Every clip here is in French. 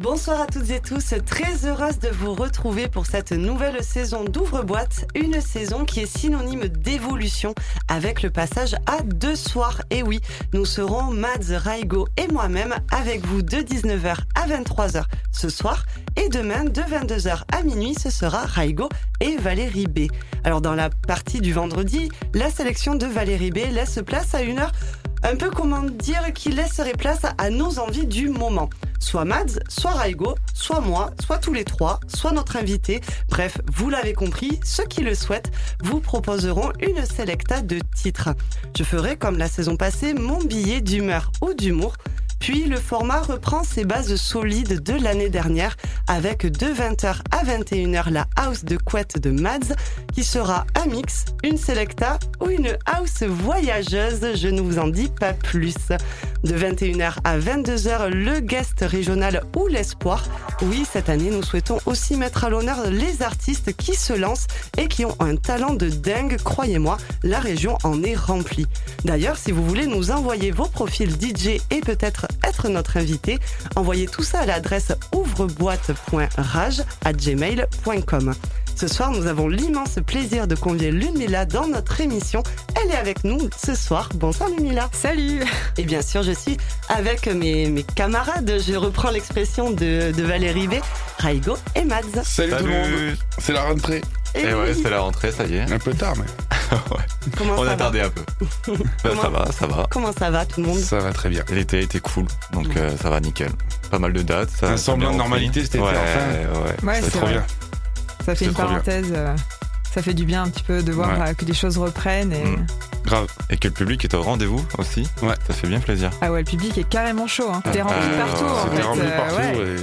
Bonsoir à toutes et tous, très heureuse de vous retrouver pour cette nouvelle saison d'Ouvre-boîte, une saison qui est synonyme d'évolution avec le passage à deux soirs. Et oui, nous serons Mads, Raigo et moi-même avec vous de 19h à 23h ce soir et demain de 22h à minuit ce sera Raigo et Valérie B. Alors dans la partie du vendredi, la sélection de Valérie B laisse place à une heure un peu comment dire qui laisserait place à nos envies du moment. Soit Mads, soit Raigo, soit moi, soit tous les trois, soit notre invité. Bref, vous l'avez compris, ceux qui le souhaitent vous proposeront une sélecta de titres. Je ferai comme la saison passée mon billet d'humeur ou d'humour puis le format reprend ses bases solides de l'année dernière avec de 20h à 21h la house de couette de Mads qui sera un mix, une selecta ou une house voyageuse, je ne vous en dis pas plus. De 21h à 22h le guest régional ou l'espoir. Oui, cette année nous souhaitons aussi mettre à l'honneur les artistes qui se lancent et qui ont un talent de dingue, croyez-moi, la région en est remplie. D'ailleurs, si vous voulez nous envoyer vos profils DJ et peut-être être notre invité, envoyez tout ça à l'adresse ouvreboîte.rage à gmail.com. Ce soir, nous avons l'immense plaisir de convier Lumila dans notre émission. Elle est avec nous ce soir. Bonsoir Lumila. Salut. Et bien sûr, je suis avec mes, mes camarades. Je reprends l'expression de, de, Valérie B, Raigo et Mads. Salut, tout le monde. C'est la rentrée. Et, et ouais, c'est la rentrée, ça y est. Un peu tard, mais. ouais. Comment On a tardé un peu. bah, ça va, ça va. Comment ça va, tout le monde? Ça va très bien. L'été était cool, donc ouais. euh, ça va nickel. Pas mal de dates. Ça, un semblant de normalité, c'était ouais, enfin. Ouais, ouais c'est trop bien. Ça fait une parenthèse. Euh, ça fait du bien un petit peu de voir ouais. que les choses reprennent. Et... Mmh. Grave. Et que le public est au rendez-vous aussi. Ouais. Ça fait bien plaisir. Ah ouais, le public est carrément chaud. Hein. T'es rempli euh, partout en fait. rempli partout. ouais. Et...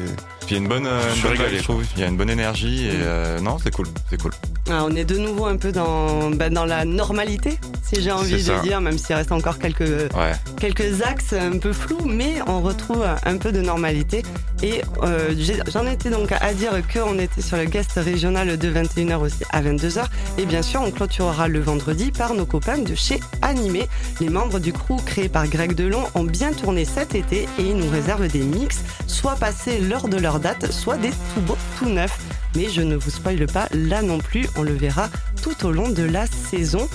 Puis il y a une bonne, euh, vibe, je trouve. Il y a une bonne énergie et euh, non, c'est cool, c'est cool. Ah, on est de nouveau un peu dans, bah, dans la normalité, si j'ai envie de dire, même s'il reste encore quelques, Ouais. quelques axes un peu flous, mais on retrouve un peu de normalité. Et euh, j'en étais donc à dire qu'on était sur le guest régional de 21h aussi à 22h. Et bien sûr, on clôturera le vendredi par nos copains de chez Animé. Les membres du crew créé par Greg Delon ont bien tourné cet été et ils nous réservent des mix, soit passés lors de leur date, soit des tout beaux, tout neufs. Mais je ne vous spoile pas là non plus, on le verra tout au long de la saison.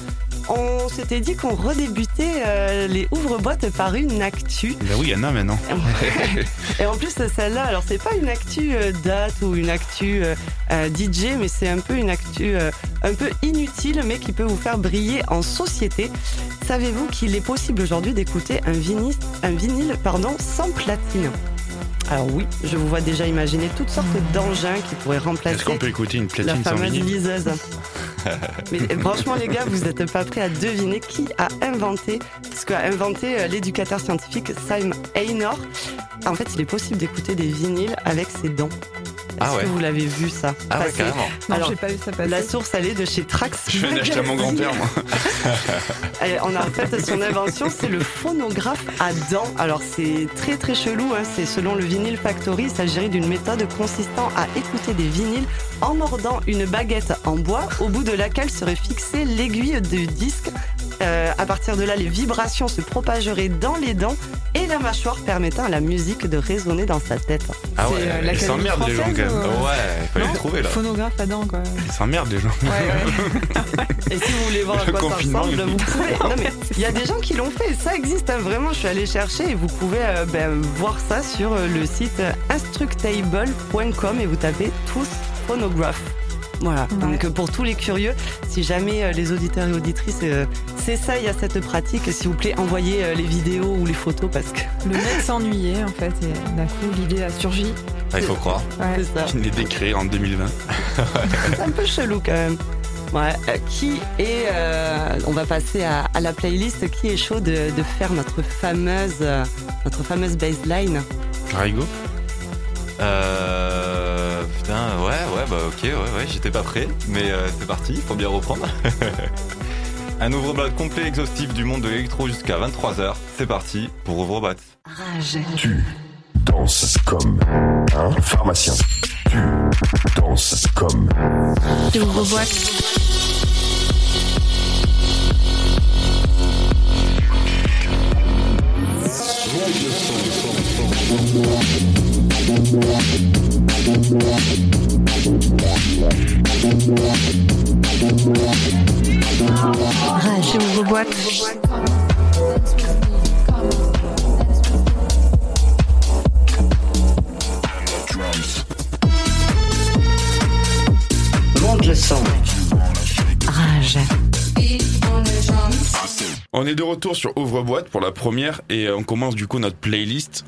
On s'était dit qu'on redébutait euh, les ouvre-boîtes par une actu. Ben oui, il y en a maintenant. Et en plus, celle-là, alors c'est pas une actu euh, date ou une actu euh, DJ, mais c'est un peu une actu un peu inutile, mais qui peut vous faire briller en société. Savez-vous qu'il est possible aujourd'hui d'écouter un vinyle, un vinyle pardon, sans platine? Alors oui, je vous vois déjà imaginer toutes sortes d'engins qui pourraient remplacer Est-ce qu'on peut écouter une la fameuse liseuse. Mais franchement, les gars, vous n'êtes pas prêts à deviner qui a inventé, ce qu'a inventé euh, l'éducateur scientifique Simon Einor. En fait, il est possible d'écouter des vinyles avec ses dents. Est-ce Ah ouais. que vous l'avez vu ça Ah ouais, passer carrément. Non, Alors, j'ai pas vu ça passer. La source, elle est de chez Trax. Je viens d'acheter à mon grand-père, moi. Et on a en fait son invention, c'est le phonographe à dents. Alors c'est très très chelou, hein. c'est selon le Vinyl Factory, il s'agirait d'une méthode consistant à écouter des vinyles en mordant une baguette en bois au bout de laquelle serait fixée l'aiguille du disque. Euh, à partir de là, les vibrations se propageraient dans les dents et la mâchoire permettant à la musique de résonner dans sa tête. Ah C'est, ouais. euh, Ils s'emmerdent, les gens, quand même. ou- Ouais, il fallait Non le trouver là. Phonographe à dents, quoi. Ils s'emmerdent, les gens. Ouais, ouais. Et si vous voulez voir à Le quoi ça confinement, ressemble, vous pouvez. Non mais il y a des gens qui l'ont fait. Ça existe hein, vraiment. Je suis allée chercher et vous pouvez euh, ben, voir ça sur euh, le site euh, instructable.com et vous tapez tous phonograph. Voilà. Ouais. Donc euh, pour tous les curieux, si jamais euh, les auditeurs et auditrices euh, s'essayent à cette pratique, s'il vous plaît, envoyez euh, les vidéos ou les photos parce que Le mec s'ennuyait, en fait, et d'un coup, l'idée a surgi. Ah, il faut croire. Ouais. c'est ça. Je l'ai décréé en 2020. C'est un peu chelou quand même. Ouais, euh, qui est, euh, on va passer à, à la playlist, qui est chaud de, de faire notre fameuse, euh, notre fameuse baseline? Raigo Euh, putain, ouais, ouais, bah ok, ouais, ouais, j'étais pas prêt, mais euh, c'est parti, faut bien reprendre. Un ouvre-boîte complet exhaustif du monde de l'électro jusqu'à 23h. C'est parti pour ouvre-boîte. Rage. Tu danses comme un pharmacien. Tu danses comme Rage ouvre boîte. Monte le son. Rage. On est de retour sur Ouvre-boîte pour la première et on commence du coup notre playlist.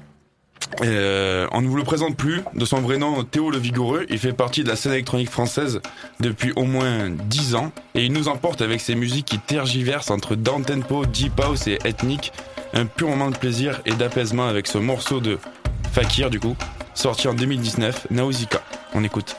Euh, on ne vous le présente plus. De son vrai nom, Théo le Vigoureux, il fait partie de la scène électronique française depuis au moins 10 ans et il nous emporte avec ses musiques qui tergiversent entre down tempo, deep house et ethnique. Un pur moment de plaisir et d'apaisement avec ce morceau de Fakir du coup, sorti en 2019, Nausicaa. On écoute.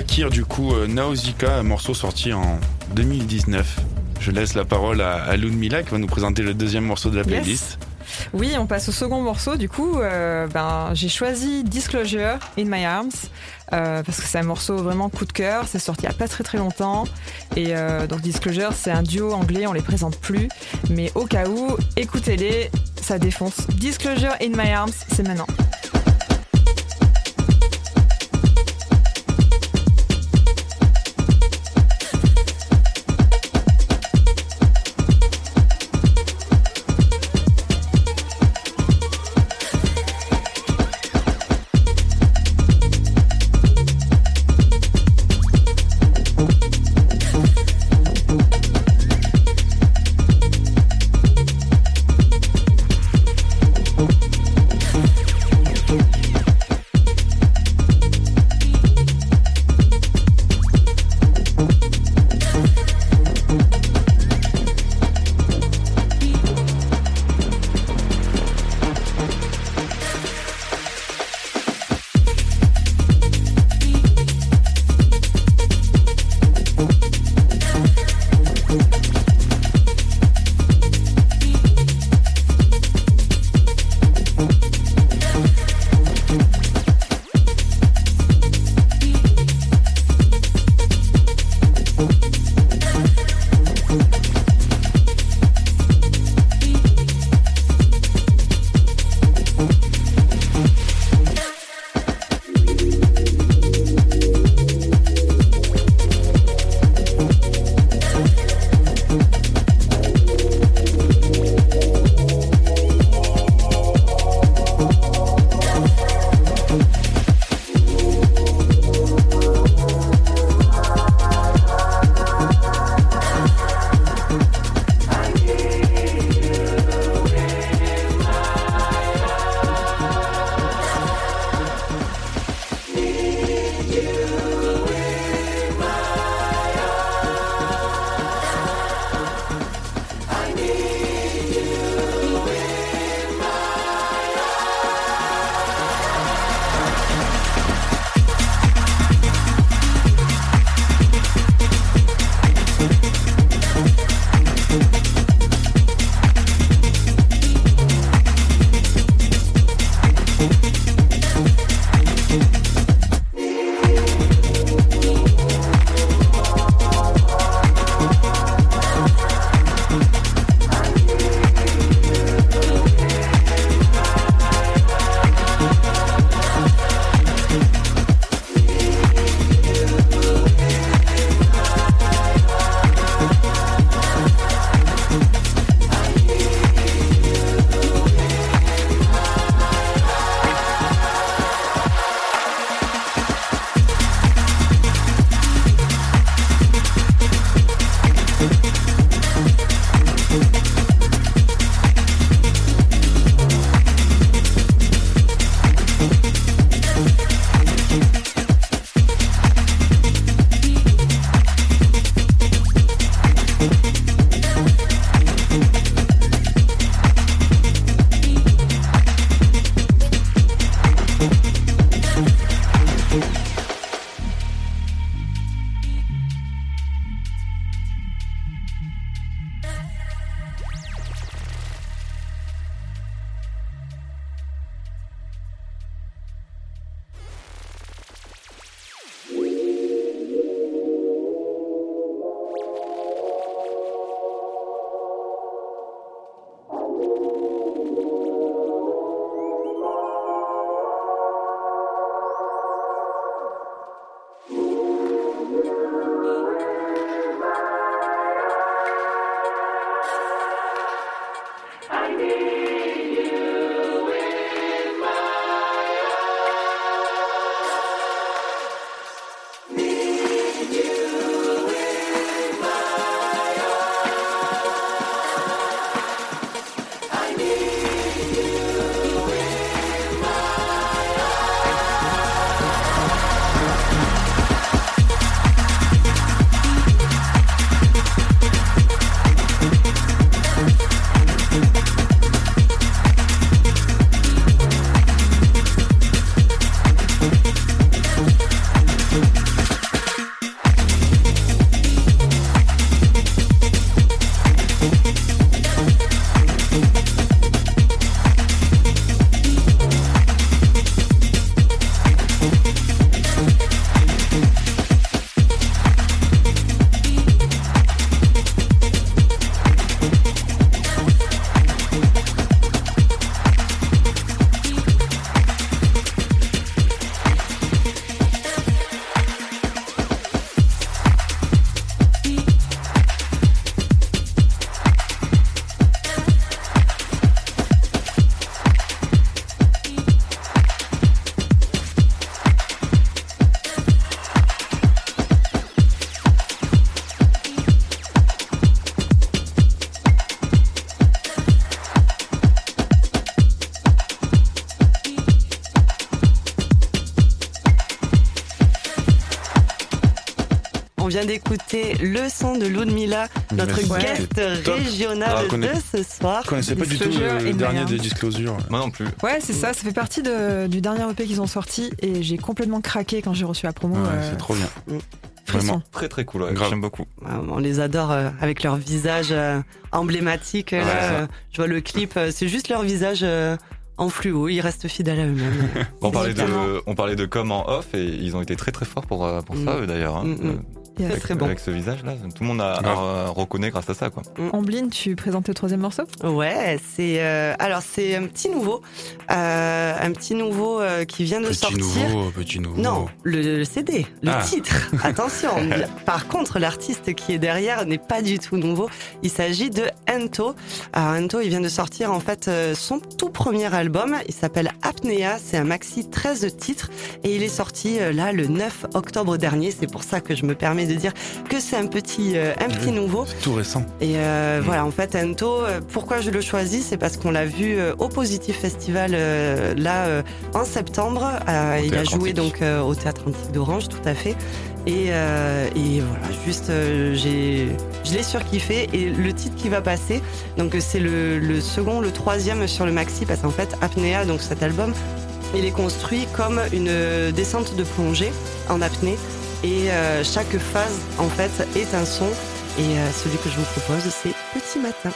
Fakir du coup euh, Nausicaa, un morceau sorti en 2019. Je laisse la parole à, à Mila qui va nous présenter le deuxième morceau de la playlist. Oui, on passe au second morceau. Du coup, euh, ben, j'ai choisi Disclosure in My Arms euh, parce que c'est un morceau vraiment coup de cœur. C'est sorti il n'y a pas très très longtemps. Et donc Disclosure, c'est un duo anglais, on les présente plus. Mais au cas où, écoutez-les, ça défonce. Disclosure in My Arms, c'est maintenant. Vient d'écouter le son de Ludmilla, notre Merci. guest Top. régional Ah, de ce soir. Je connaissais pas du tout le dernier des arms. Disclosure. Moi non plus. Ouais, c'est ça, ça fait partie de- du dernier EP qu'ils ont sorti et j'ai complètement craqué quand j'ai reçu la promo. Ouais, euh, c'est trop bien. frisson. Vraiment. Très très cool, ouais. J'aime beaucoup. Ah, On les adore euh, avec leur visage euh, emblématique. Ouais, ça. euh, je vois le clip, euh, c'est juste leur visage euh, en fluo. Ils restent fidèles à eux-mêmes. On parlait, de, on parlait de com en off et ils ont été très très forts pour, pour ça Mm. eux, d'ailleurs. hein. Mm, mm. Euh, Yes. Très, très bon. Avec ce visage-là, tout le monde a, Grave. a- reconnaît grâce à ça, quoi. Amblin, tu présentes le troisième morceau? Ouais, c'est euh, alors c'est un petit nouveau, euh, un petit nouveau euh, qui vient de Petit sortir. nouveau, petit nouveau. Non, le, le CD, le Ah. titre. Attention. Par contre, l'artiste qui est derrière n'est pas du tout nouveau. Il s'agit de Ento. Alors Ento, il vient de sortir en fait son tout premier album. Il s'appelle Apnea. C'est un maxi 13 titres et il est sorti là le 9 octobre dernier. C'est pour ça que je me permets de dire que c'est un petit, euh, un petit Oui. nouveau. Tout récent. Et euh, Mm. voilà, en fait, Ento, euh, pourquoi je le choisis, c'est parce qu'on l'a vu au Positif Festival là en septembre. Il a joué donc au Théâtre Antique d'Orange, tout à fait. Et, euh, et voilà, juste, euh, j'ai, je l'ai surkiffé. Et le titre qui va passer, donc c'est le, le second, le troisième sur le maxi, parce qu'en fait, Apnea, donc cet album, il est construit comme une descente de plongée en apnée. Et euh, chaque phase, en fait, est un son. Et euh, celui que je vous propose, c'est Petit Matin.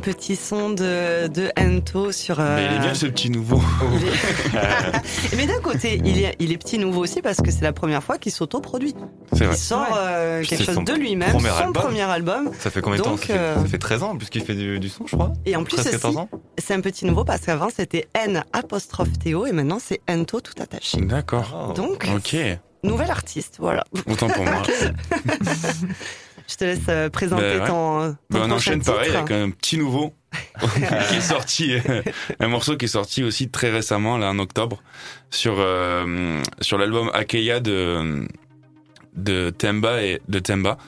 Un petit son de, de Ento sur. euh, Mais il est bien ce petit nouveau. il est- Mais d'un côté, il est, il est petit nouveau aussi parce que c'est la première fois qu'il s'autoproduit. C'est Il vrai. sort Ouais. euh, quelque chose de lui-même, son album. premier album. Ça fait combien de temps Donc, ça fait, euh, ça fait 13 ans puisqu'il fait du, du son, je crois. Et en plus, 13, 14 aussi, ans c'est un petit nouveau parce qu'avant c'était N apostrophe Théo et maintenant c'est Ento tout attaché. D'accord. Donc, Ok. nouvel artiste, voilà. Autant pour moi. Je te laisse euh, présenter Ben ouais. ton, ton Bah, on enchaîne pareil avec un petit nouveau qui est sorti, euh, un morceau qui est sorti aussi très récemment, là en octobre, sur euh, sur l'album Akeya de de Temba et de Temba,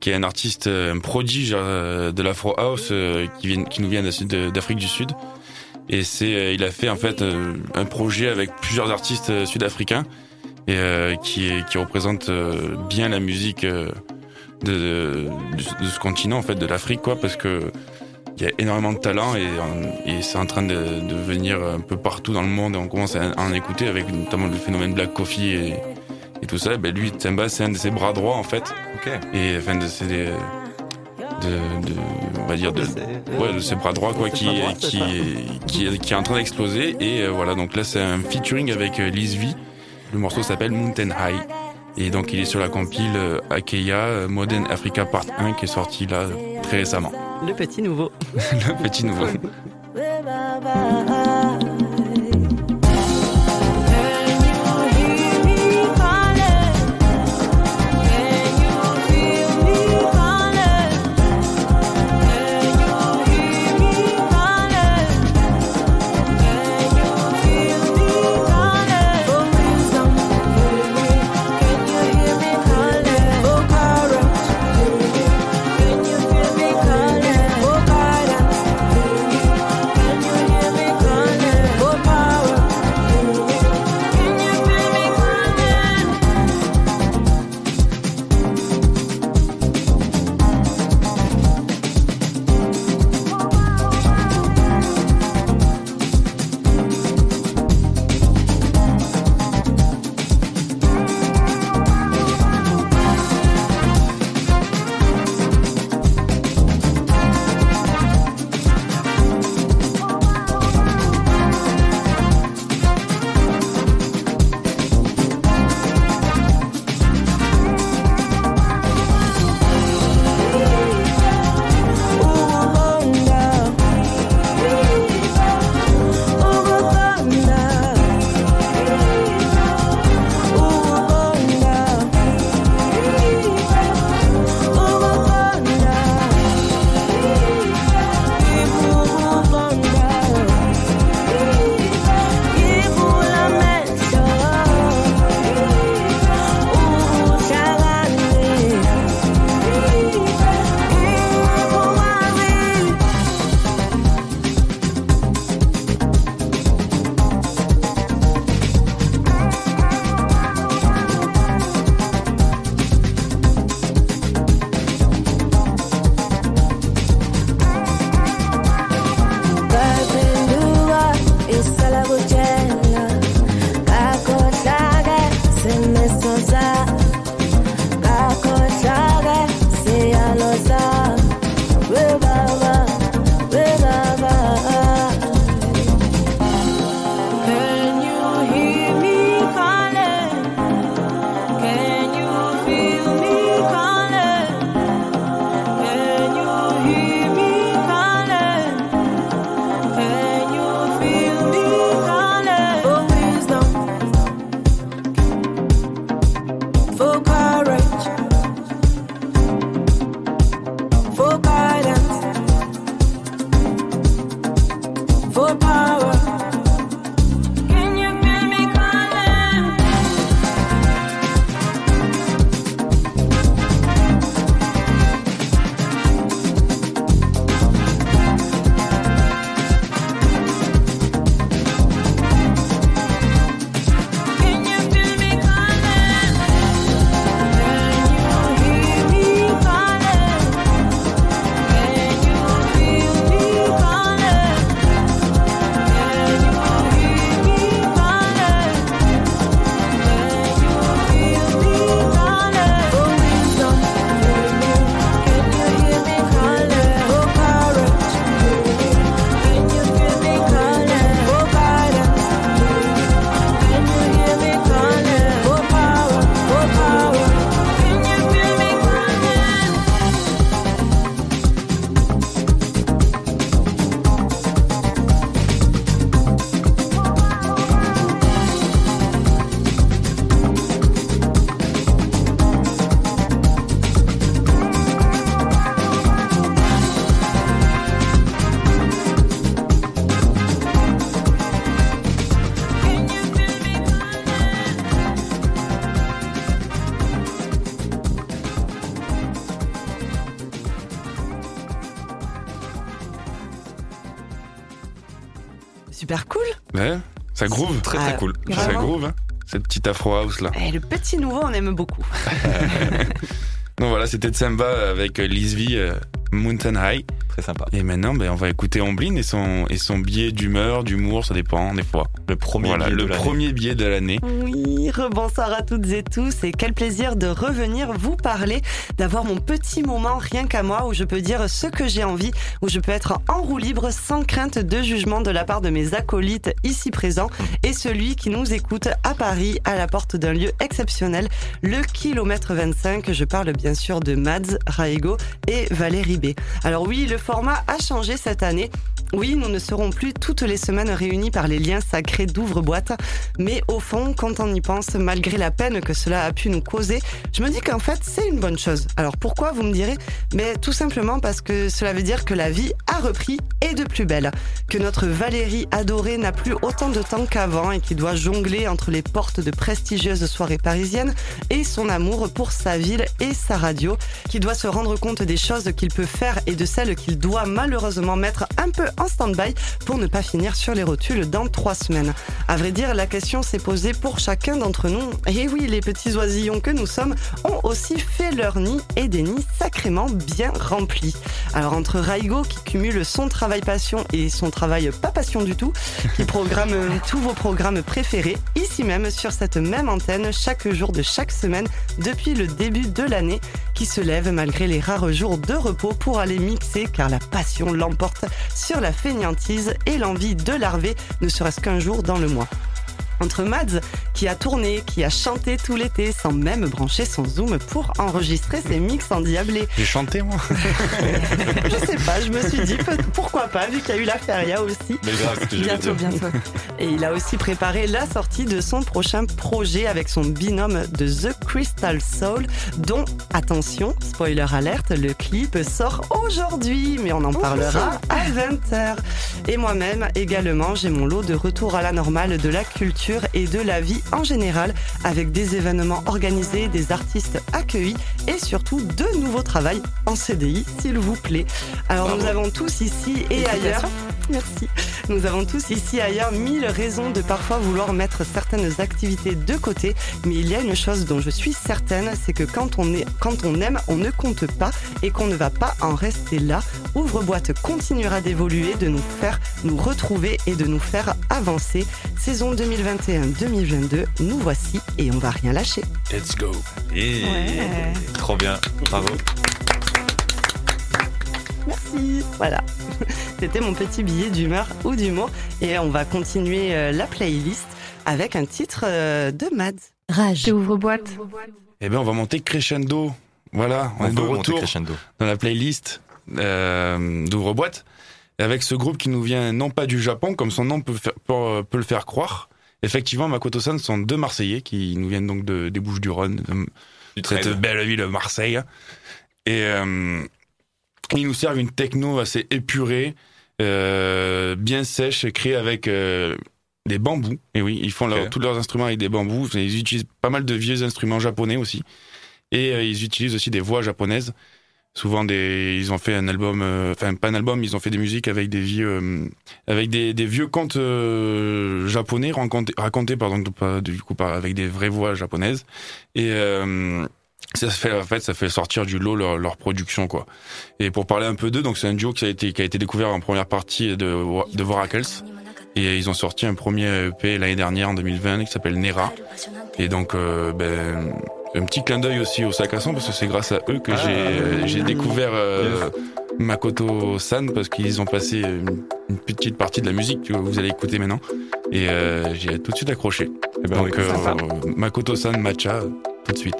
qui est un artiste, un prodige de l'Afro House qui vient qui nous vient d'Afrique du Sud. Et c'est, il a fait en fait un projet avec plusieurs artistes sud-africains et qui qui représente bien la musique. Euh, de, de, de ce continent en fait de l'Afrique quoi parce que il y a énormément de talent et, euh, et c'est en train de, de venir un peu partout dans le monde et on commence à, en écouter avec notamment le phénomène Black Coffee et, et tout ça. Ben lui Temba c'est un de ses bras droits en fait. Ok. et enfin de ses de, de on va dire de ouais de ses bras droits quoi qui qui, qui est- qui est en train d'exploser. Et euh, voilà donc là c'est un featuring avec euh, Liz V le morceau s'appelle Mountain High et donc il est sur la compile euh, Akeya euh, Modern Africa Part 1 qui est sorti là très récemment. Le petit nouveau. Le petit nouveau. afro house là. Et le petit nouveau, on aime beaucoup. Donc voilà, c'était Tsamba avec euh, Liz V, euh, Mountain High. Très sympa. Et maintenant, ben, on va écouter Omblin et son, et son billet d'humeur, d'humour, ça dépend des fois. Le premier voilà, billet le de l'année. premier billet de l'année. Oui, rebonsoir à toutes et tous et quel plaisir de revenir vous parler, d'avoir mon petit moment rien qu'à moi où je peux dire ce que j'ai envie, où je peux être en roue libre sans crainte de jugement de la part de mes acolytes ici présents et celui qui nous écoute à Paris à la porte d'un lieu exceptionnel, le kilomètre 25. Je parle bien sûr de Mads, Raigo et Valérie B. Alors oui, le format a changé cette année. Oui, nous ne serons plus toutes les semaines réunis par les liens sacrés d'ouvre-boîte, mais au fond, quand on y pense, malgré la peine que cela a pu nous causer, je me dis qu'en fait, c'est une bonne chose. Alors pourquoi, vous me direz? Mais tout simplement parce que cela veut dire que la vie a repris et de plus belle, que notre Valérie adorée n'a plus autant de temps qu'avant et qui doit jongler entre les portes de prestigieuses soirées parisiennes et son amour pour sa ville et sa radio, qui doit se rendre compte des choses qu'il peut faire et de celles qu'il doit malheureusement mettre un peu en stand-by pour ne pas finir sur les rotules dans trois semaines. À vrai dire, la question s'est posée pour chacun d'entre nous. Et oui, les petits oisillons que nous sommes ont aussi fait leur nid et des nids sacrément bien remplis. Alors entre Raigo qui cumule son travail passion et son travail pas passion du tout, qui programme tous vos programmes préférés ici même sur cette même antenne chaque jour de chaque semaine depuis le début de l'année, qui se lève malgré les rares jours de repos pour aller mixer car la passion l'emporte sur la fainéantise et l'envie de larver ne serait-ce qu'un jour dans le mois. Entre Mads, qui a tourné, qui a chanté tout l'été sans même brancher son zoom pour enregistrer ses mix endiablés. J'ai chanté moi. Je sais pas, je me suis dit pourquoi pas, vu qu'il y a eu la feria aussi. Mais grave, ce que Bientôt, bientôt. Et il a aussi préparé la sortie de son prochain projet avec son binôme de The Crystal Soul, dont, attention, spoiler alerte, le clip sort aujourd'hui, mais on en parlera à 20h. Et moi-même, également, j'ai mon lot de retour à la normale de la culture et de la vie en général, avec des événements organisés, des artistes accueillis et surtout de nouveaux travails en CDI, s'il vous plaît. Alors nous avons tous ici et ailleurs Merci. Nous avons tous ici et ailleurs mille raisons de parfois vouloir mettre certaines activités de côté, mais il y a une chose dont je suis certaine, c'est que quand on, est, quand on aime, on ne compte pas et qu'on ne va pas en rester là. Ouvre-boîte continuera d'évoluer, de nous faire nous retrouver et de nous faire avancer. Saison 2021-2022, nous voici et on va rien lâcher. Let's go. Ouais. trop bien. Bravo. Merci. Voilà. C'était mon petit billet d'humeur ou d'humour. Et on va continuer euh, la playlist avec un titre euh, de Mads. Rage. ouvre-boîte. Eh bien, on va monter crescendo. Voilà, on, On est de retour crescendo. dans la playlist euh, d'ouvre-boîte. Et avec ce groupe qui nous vient non pas du Japon, comme son nom peut, faire- peut, peut le faire croire. Effectivement, Makoto-san sont deux Marseillais qui nous viennent donc de, des Bouches-du-Rhône, de Du cette belle ville de Marseille. Et euh, ils nous servent une techno assez épurée, euh, bien sèche, créée avec euh, des bambous. Et oui, ils font leur- tous leurs instruments avec des bambous. Ils utilisent pas mal de vieux instruments japonais aussi. Et euh, ils utilisent aussi des voix japonaises. Souvent, des, ils ont fait un album, euh, enfin pas un album, ils ont fait des musiques avec des vieux, euh, avec des, des vieux contes euh, japonais racontés, racontés pardon, du coup avec des vraies voix japonaises. Et euh, ça fait en fait ça fait sortir du lot leur, leur production quoi. Et pour parler un peu d'eux, donc c'est un duo qui a été qui a été découvert en première partie de de Voracles et ils ont sorti un premier EP l'année dernière en 2020 qui s'appelle Nera. Et donc euh, ben un petit clin d'œil aussi au sac à son parce que c'est grâce à eux que Ah. j'ai j'ai découvert euh, Makoto San parce qu'ils ont passé une, une petite partie de la musique que vous allez écouter maintenant et euh, j'ai tout de suite accroché. Eh ben, donc oui, euh. Makoto San Matcha euh, tout de suite.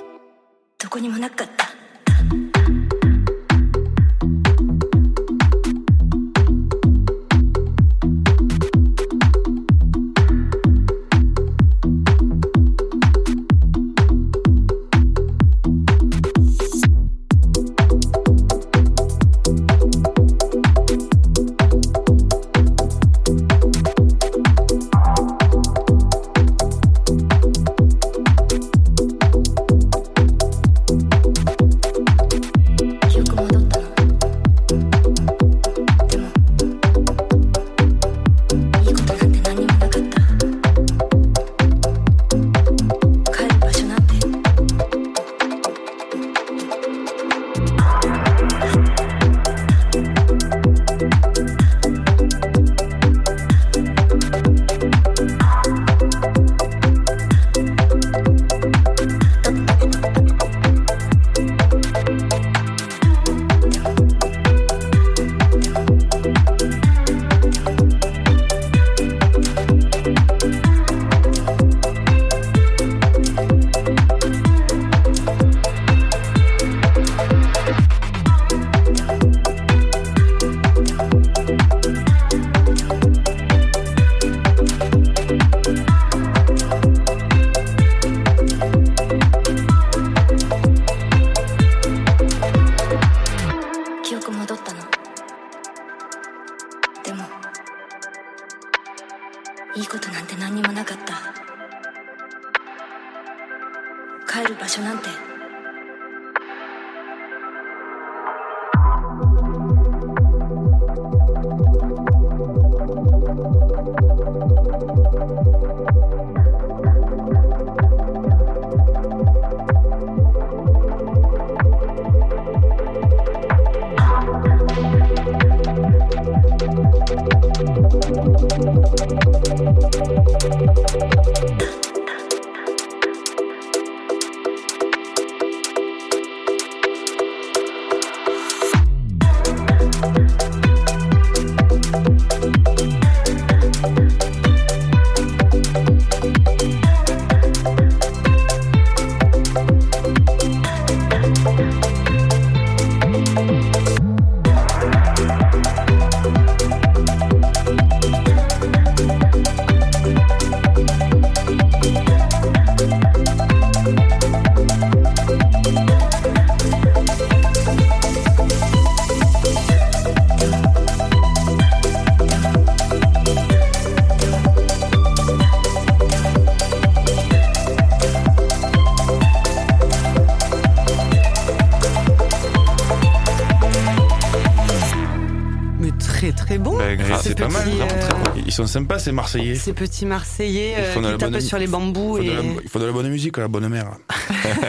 Ces Marseillais. Ces petits Marseillais euh, qui tapent bonne- sur les bambous Il faut, et de la, il faut de la bonne musique, la bonne mère.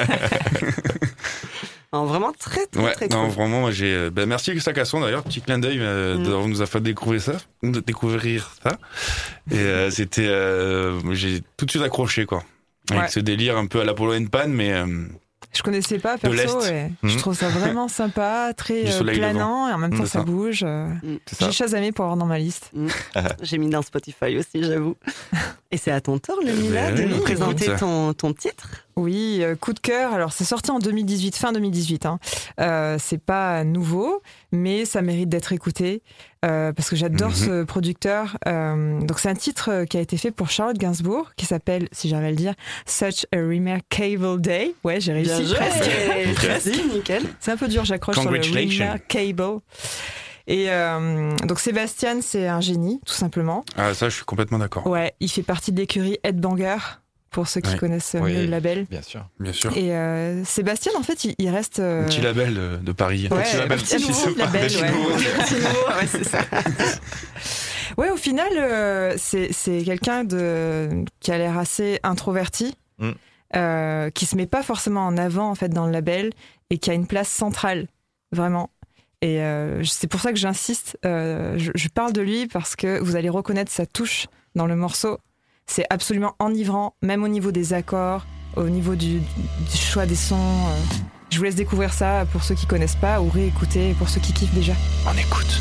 Non, vraiment très très Ouais, très non, cool. vraiment, moi, j'ai. euh, Ben, merci Sacasson d'ailleurs, petit clin d'œil, euh, Mm. nous a fait découvrir ça, de découvrir ça. Et euh, c'était, euh, j'ai tout de suite accroché quoi, avec Ouais. ce délire un peu à l'Apollo Pan, mais connaissais pas perso et Mhm. je trouve ça vraiment sympa, très euh, planant et en même temps C'est ça ça. bouge. ça. J'ai chasamé pour avoir dans ma liste. J'ai mis dans Spotify aussi, j'avoue. Et c'est à ton tour, le Mila, Ben de nous présenter ton, ton titre. Oui, euh, coup de cœur. Alors, c'est sorti en 2018, fin 2018. Hein. Euh, c'est pas nouveau, mais ça mérite d'être écouté euh, parce que j'adore Mhm. ce producteur. Euh, donc, c'est un titre euh, qui a été fait pour Charlotte Gainsbourg, qui s'appelle, si j'arrive à le dire, Such a Remarkable Day. Ouais, j'ai réussi presque. Vas-y, nickel. C'est un peu dur, j'accroche sur le. Remarkable. Et euh, donc, Sébastien, c'est un génie, tout simplement. ah, ça, je suis complètement d'accord. Ouais, il fait partie de l'écurie Headbanger, pour ceux qui Ouais. connaissent Oui. le label. Bien sûr. Bien sûr. Et euh, Sébastien, en fait, il, il reste. euh, Un petit label de, de Paris. Ouais, petit label, un petit nouveau label, petit ouais. ouais, c'est ça. Ouais, au final, euh, c'est c'est quelqu'un de qui a l'air assez introverti, Mm. euh, qui se met pas forcément en avant en fait dans le label et qui a une place centrale, vraiment. Et euh, c'est pour ça que j'insiste. euh, je, je parle de lui parce que vous allez reconnaître sa touche dans le morceau. C'est absolument enivrant, même au niveau des accords, au niveau du, choix des sons. euh. Je vous laisse découvrir ça pour ceux qui connaissent pas ou réécouter pour ceux qui kiffent déjà. On écoute.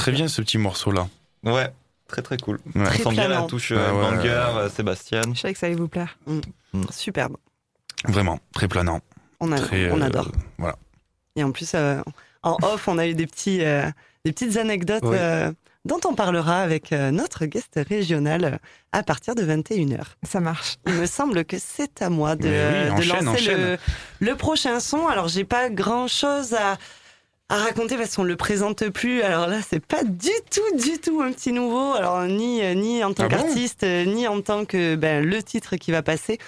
Très bien ce petit morceau-là. Ouais, très très cool. Ouais. On Très sent bien la touche Ouais, euh, ouais, banger, ouais. euh, Sébastien. Je savais que ça allait vous plaire. Superbe. Vraiment, très planant. On, a- Très, on euh, adore. Voilà. Et en plus, euh, en off, on a eu des, petits, euh, des petites anecdotes Oui. euh, dont on parlera avec euh, notre guest régional à partir de 21h. Ça marche. Il me semble que c'est à moi de, Mais oui, de enchaîne, lancer enchaîne. Le, le prochain son. Alors, j'ai pas grand chose à, à raconter parce qu'on le présente plus. Alors là, c'est pas du tout, du tout un petit nouveau. Alors, ni, ni en tant Ah qu'artiste, ni en tant que ben, le titre qui va passer.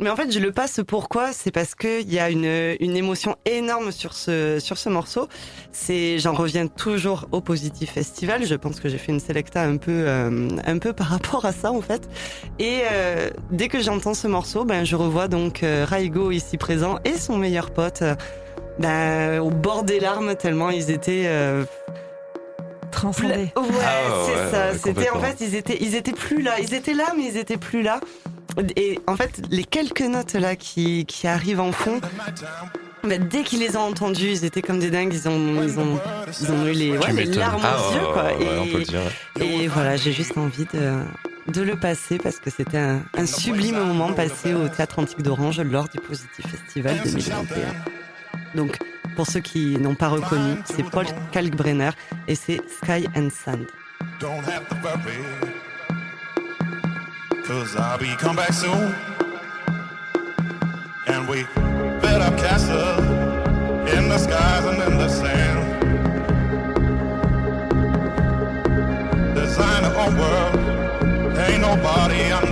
Mais en fait, je le passe pourquoi? C'est parce qu'il y a une, une émotion énorme sur ce, sur ce morceau. C'est, j'en reviens toujours au Positif Festival. Je pense que j'ai fait une selecta un peu, euh, un peu par rapport à ça en fait. Et euh, dès que j'entends ce morceau, ben je revois donc euh, Raigo ici présent et son meilleur pote. Ben, au bord des larmes tellement ils étaient euh. Ouais, Ah ouais, c'est ouais, ça. ouais, C'était en fait, ils étaient, ils étaient plus là. Ils étaient là, mais ils étaient plus là. Et en fait, les quelques notes là qui, qui arrivent en fond, ben, dès qu'ils les ont entendues, ils étaient comme des dingues. Ils ont, ils ont, ils ont eu les, ouais, les m'étonnes. larmes Ah aux ouais, yeux, quoi. ouais, ouais, on peut le et, dire. et voilà, j'ai juste envie de, de le passer parce que c'était un, un sublime moment passé au Théâtre Antique d'Orange lors du Positif Festival 2021. Donc, pour ceux qui n'ont pas reconnu, c'est Paul Kalkbrenner et c'est Sky and Sand. Don't have to worry. Cause I'll be come back soon. And we built up castles in the skies and in the sand. Design our own world, ain't nobody understand.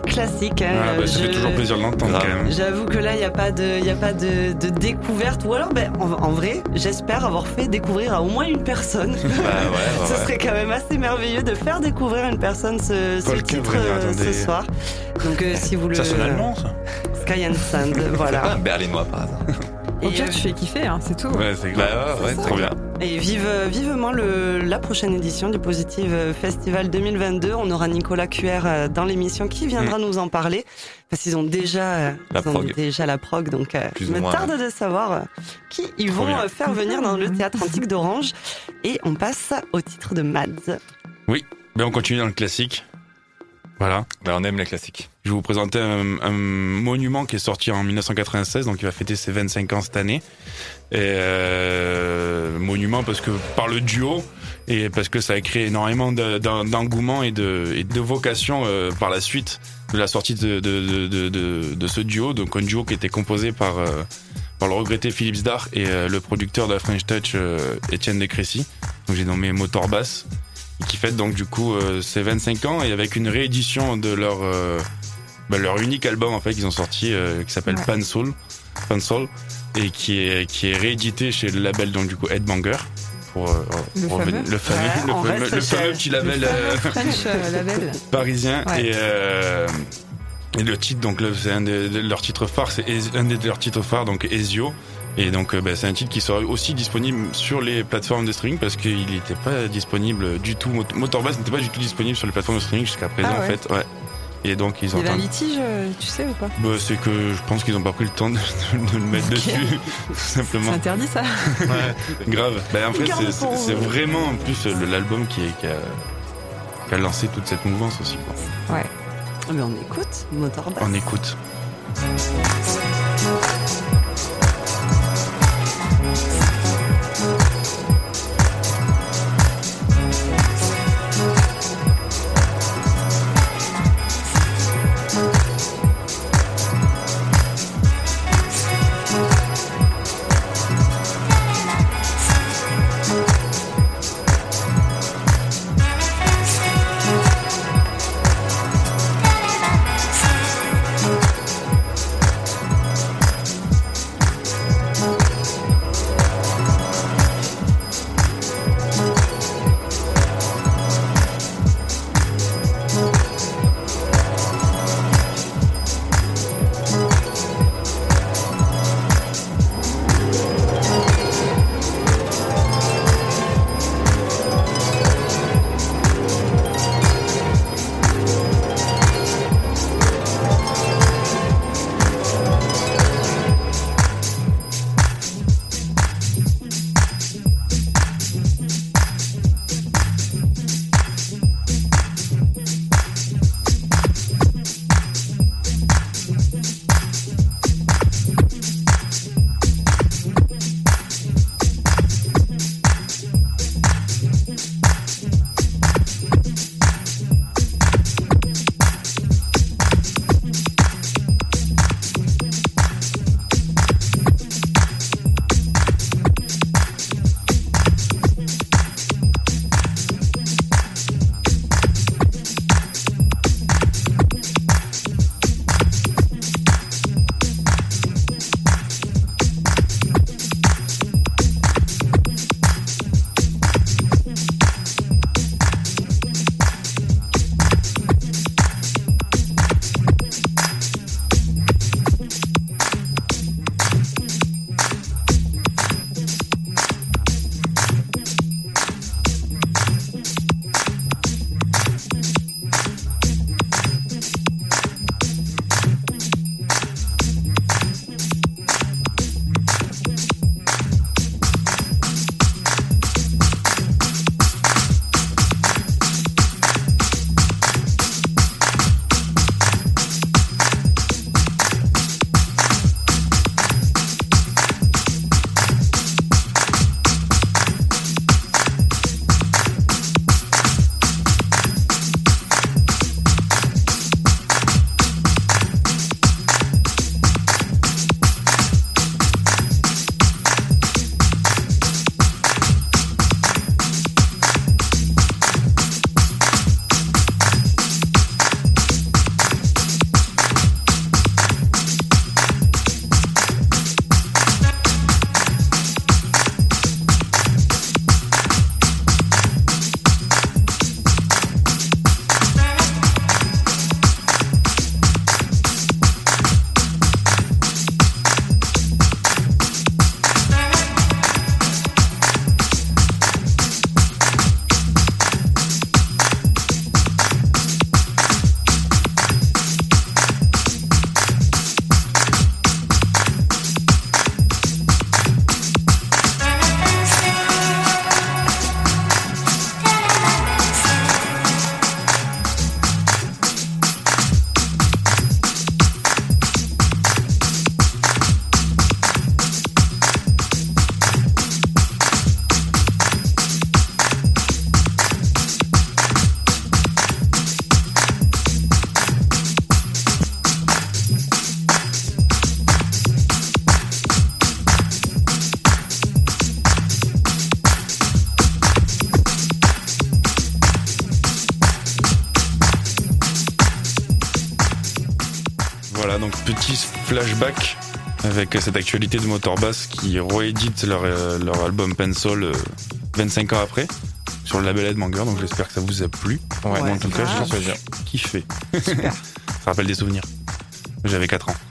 Classique. hein. Ah, bah, ça Je- fait toujours plaisir de l'entendre Grave. quand même. J'avoue que là, il n'y a pas de, il y a pas de, de découverte. Ou alors, ben, en, en vrai, j'espère avoir fait découvrir à au moins une personne. Bah ouais, Ce ouais, serait quand même assez merveilleux de faire découvrir à une personne ce, titre euh, ce soir. Donc, euh, si vous le. Ça sonne allemand, ça Sky and Sand, voilà. un berlinois par hasard. Au Et, pire, euh, tu fais kiffer, hein, c'est tout. Ouais, c'est grave. Bah ouais, trop bien. Et vive, vivement le, la prochaine édition du Positive Festival 2022. On aura Nicolas QR euh, dans l'émission qui viendra nous en parler. Parce qu'ils ont déjà, euh, Mm. La ils ont déjà la prog. Donc, euh, Plus je ou me moins, tarde de savoir euh, qui ils Trop vont bien. euh, faire venir dans le théâtre antique d'Orange. Et on passe au titre de Mads. Ben, on continue dans le classique. Voilà. Bah on aime les classiques. Je vais vous présenter un, un monument qui est sorti en 1996, donc il va fêter ses 25 ans cette année. Euh, monument parce que par le duo et parce que ça a créé énormément de- d'en- d'engouement et de, et de vocation euh, par la suite de la sortie de, de, de, de, ce duo. Donc un duo qui était composé par, euh, par le regretté Philippe Zdar et euh, le producteur de la French Touch euh, Étienne de Crécy. Donc j'ai nommé Motor Bass qui fête donc du coup euh, ses 25 ans et avec une réédition de leur bah, leur unique album en fait qu'ils ont sorti euh, qui s'appelle Ouais. Pan Soul, Pan Soul et qui est qui est réédité chez le label donc du coup Headbanger pour euh, Le pour fameux. le fameux Ouais, le fameux, le fameux petit Le label fameux French euh, label. parisien Ouais. et euh, et le titre donc le- c'est un de, de leurs titres phares c'est un de leurs titres phares donc Ezio et donc bah, c'est un titre qui sera aussi disponible sur les plateformes de streaming parce qu'il n'était pas disponible du tout Mot- Motorbass n'était pas du tout disponible sur les plateformes de streaming jusqu'à présent Ah ouais. en fait ouais et donc ils Il ont y avait un litige, euh, tu sais ou pas bah, c'est que je pense qu'ils n'ont pas pris le temps de, de le mettre dessus tout C'est simplement interdit ça grave bah, en fait c'est- c'est c'est vraiment en plus l'album qui, a, qui a lancé toute cette mouvance aussi quoi. Ouais. Mais on écoute Motorbass. on écoute avec cette actualité de Motorbass qui réédite leur, euh, leur album Pencil euh, 25 ans après sur le label Headbanger. Donc j'espère que ça vous a plu. Ouais, Ouais, en tout cas, j'ai kiffé. ça rappelle des souvenirs. J'avais 4 ans.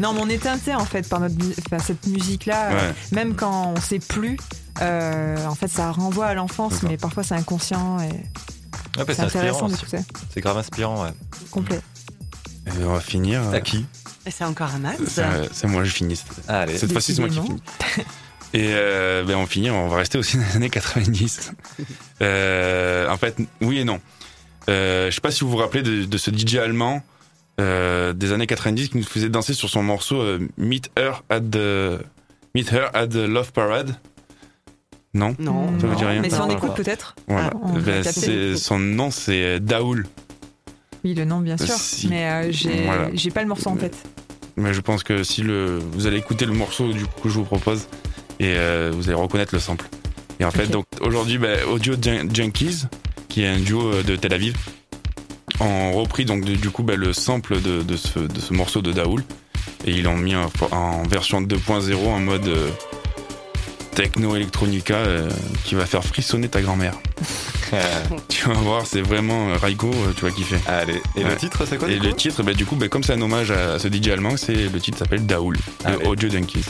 Non, mais on est teinté en fait par notre, enfin, cette musique-là. euh, Ouais. Même quand on sait plus, euh, en fait, ça renvoie à l'enfance, mais parfois c'est inconscient et Ouais, c'est intéressant d'écouter. C'est grave inspirant, ouais. Complet. On va finir. euh, À qui c'est encore un Max. C'est c'est moi, je finis. cette- Ah, Allez. Cette fois-ci, c'est moi qui finis. Et euh, ben, on finit, on va rester aussi dans les années 90. Euh, en fait, oui et non. Euh, je sais pas si vous vous rappelez de, de ce DJ allemand euh, des années 90 qui nous faisait danser sur son morceau euh, Meet Her at the Meet Her at the Love Parade. Non? Non. Ça vous dit rien? Mais si on Non, écoute non. peut-être. Voilà. va Ben, c'est- son nom c'est Daoul. Oui, le nom, bien sûr. Si. Mais euh, j'ai Voilà. pas le morceau en tête. Mais je pense que si le, vous allez écouter le morceau du coup que je vous propose et euh, vous allez reconnaître le sample. Et en fait, donc aujourd'hui, bah, Audio Jun- Junkies, qui est un duo euh, de Tel Aviv, ont repris donc du coup bah, le sample de, de ce, de ce morceau de Daoul et ils l'ont mis en, en version 2.0 en mode euh, techno electronica euh, qui va faire frissonner ta grand-mère. Tu vas voir, c'est vraiment euh, Raiko, euh, tu vas kiffer. Allez. Et Ouais. le titre, c'est quoi Et du le coup? titre, bah, du coup, bah, comme c'est un hommage à, ce DJ allemand, c'est le titre s'appelle Daoul, Allez. de Audio Junkies.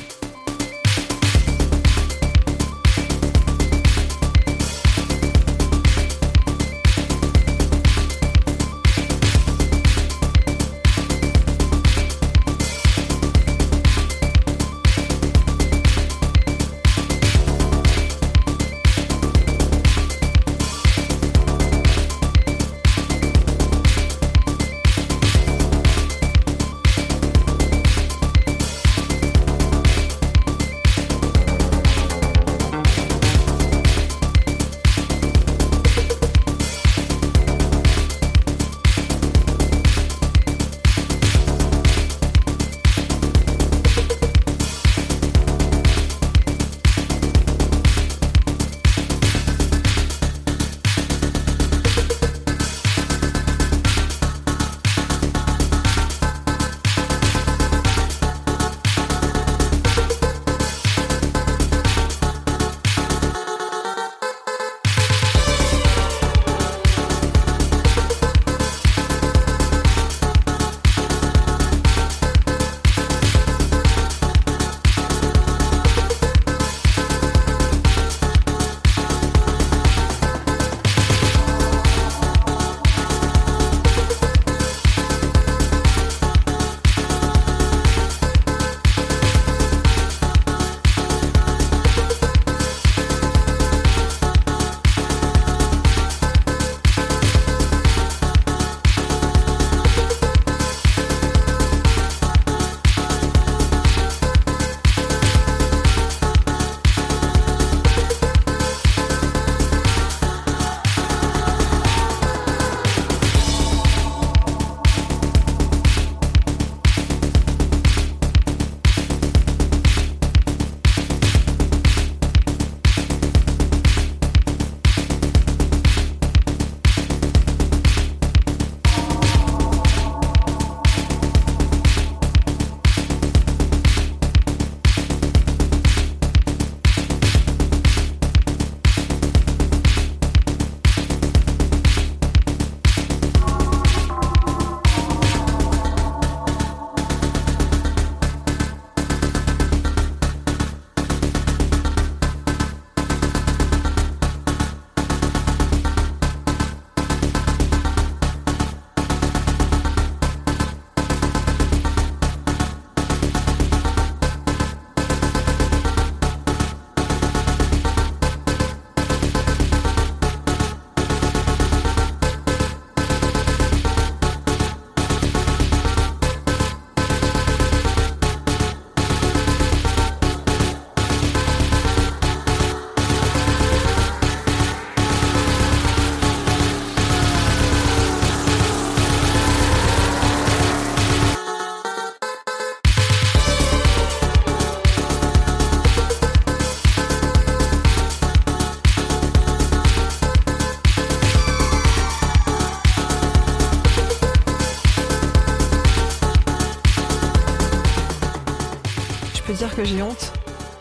Dire que j'ai honte.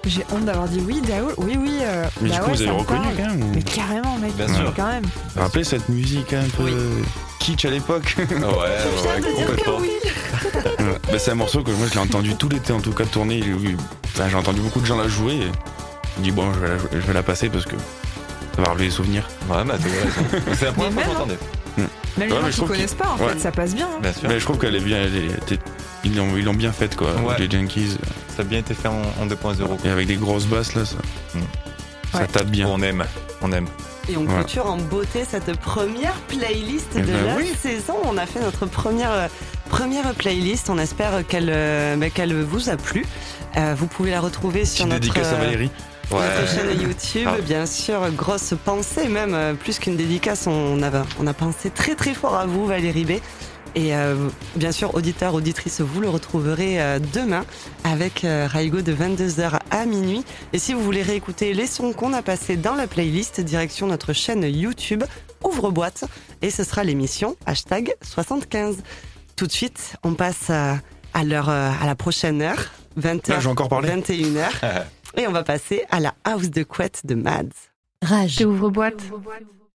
J'ai honte d'avoir dit oui, Daoul. Oui, oui. euh, Mais bah du coup, ouais, vous avez reconnu parle. quand même ou- Mais carrément, mec. Bien sûr. Quand même. Rappelez cette musique un peu Oui. kitsch à l'époque Ouais, ouais, ouais, complètement. Ouais. bah, C'est un morceau que moi je l'ai entendu tout l'été en tout cas tourner. Enfin, J'ai entendu beaucoup de gens la jouer et je dis bon, je vais la, je vais la passer parce que ça va relever les souvenirs. Ouais, bah. C'est la première fois Mais que même, j'entendais. Même Ouais, les gens mais je qui connaissent pas, en ouais. fait, ça passe bien. hein. Bien sûr. Mais je trouve qu'elle est bien. Elle est- elle est- ils l'ont ils l'ont bien faite quoi. Ouais. Les Yankees. Ça a bien été fait en, en 2.0. quoi. Et avec des grosses basses là, ça, Mm. ça Ouais. tape bien. On aime, on aime. Et on clôture en beauté cette première playlist Eh de ben la oui. saison. On a fait notre première, première playlist. On espère qu'elle euh, bah, qu'elle vous a plu. Euh, vous pouvez la retrouver sur notre, dédicace à euh, Valérie. sur notre chaîne Ouais. YouTube. Ah. Bien sûr, grosse pensée, même plus qu'une dédicace. On a, on a pensé très très fort à vous, Valérie B. Et euh, bien sûr, auditeurs, auditrices, vous le retrouverez euh, demain avec euh, Raigo de 22h à minuit. Et si vous voulez réécouter les sons qu'on a passés dans la playlist, direction notre chaîne YouTube, ouvre boîte, et ce sera l'émission hashtag 75. Tout de suite, on passe à, à, l'heure, euh, à la prochaine heure, 20h, Là, j'ai encore parlé. 21h, et on va passer à la house de couette de Mads. Rage. Ouvre boîte.